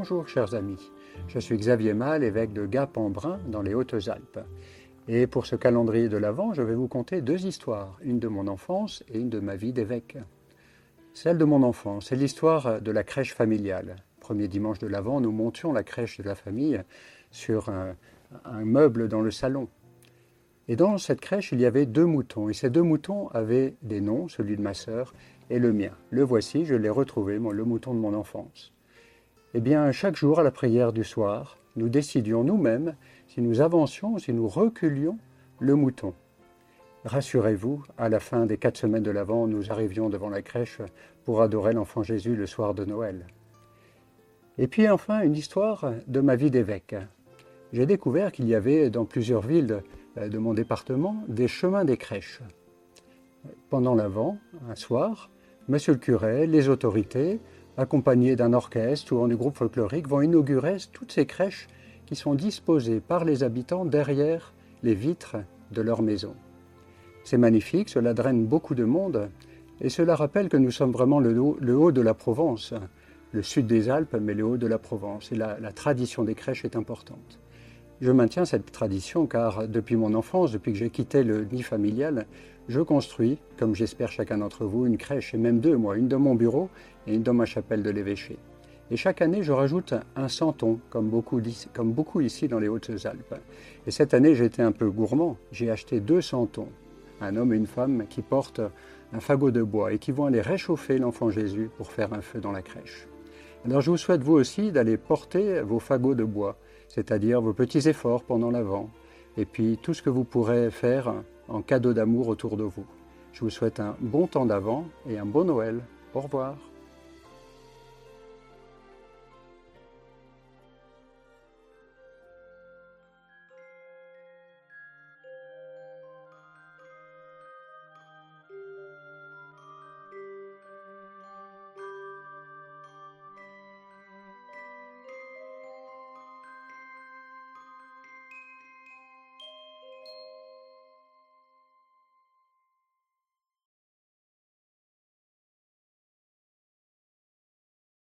Bonjour chers amis, je suis Xavier Mal, évêque de Gap-en-Brun dans les Hautes-Alpes. Et pour ce calendrier de l'Avent, je vais vous conter deux histoires, une de mon enfance et une de ma vie d'évêque. Celle de mon enfance, c'est l'histoire de la crèche familiale. Premier dimanche de l'Avent, nous montions la crèche de la famille sur un, un meuble dans le salon. Et dans cette crèche, il y avait deux moutons. Et ces deux moutons avaient des noms, celui de ma sœur et le mien. Le voici, je l'ai retrouvé, le mouton de mon enfance. Eh bien, chaque jour à la prière du soir, nous décidions nous-mêmes si nous avancions si nous reculions le mouton. Rassurez-vous, à la fin des quatre semaines de l'Avent, nous arrivions devant la crèche pour adorer l'enfant Jésus le soir de Noël. Et puis enfin, une histoire de ma vie d'évêque. J'ai découvert qu'il y avait dans plusieurs villes euh, de mon département des chemins des crèches. Pendant l'Avent, un soir, Monsieur le curé, les autorités, accompagnés d'un orchestre ou du groupe folklorique, vont inaugurer toutes ces crèches qui sont disposées par les habitants derrière les vitres de leur maison. C'est magnifique, cela draine beaucoup de monde et cela rappelle que nous sommes vraiment le haut, de la Provence, le sud des Alpes, mais le haut de la Provence. Et la, la tradition des crèches est importante. Je maintiens cette tradition car depuis mon enfance, depuis que j'ai quitté le nid familial, je construis, comme j'espère chacun d'entre vous, une crèche, et même deux, moi, une dans mon bureau et une dans ma chapelle de l'évêché. Et chaque année, je rajoute un centon, comme beaucoup, comme beaucoup ici dans les Hautes-Alpes. Et cette année, été un peu gourmand. J'ai acheté deux centons, un homme et une femme qui portent un fagot de bois et qui vont aller réchauffer l'enfant Jésus pour faire un feu dans la crèche. Alors je vous souhaite vous aussi d'aller porter vos fagots de bois, c'est-à-dire vos petits efforts pendant l'avant, et puis tout ce que vous pourrez faire en cadeau d'amour autour de vous. Je vous souhaite un bon temps d'avant et un bon Noël. Au revoir.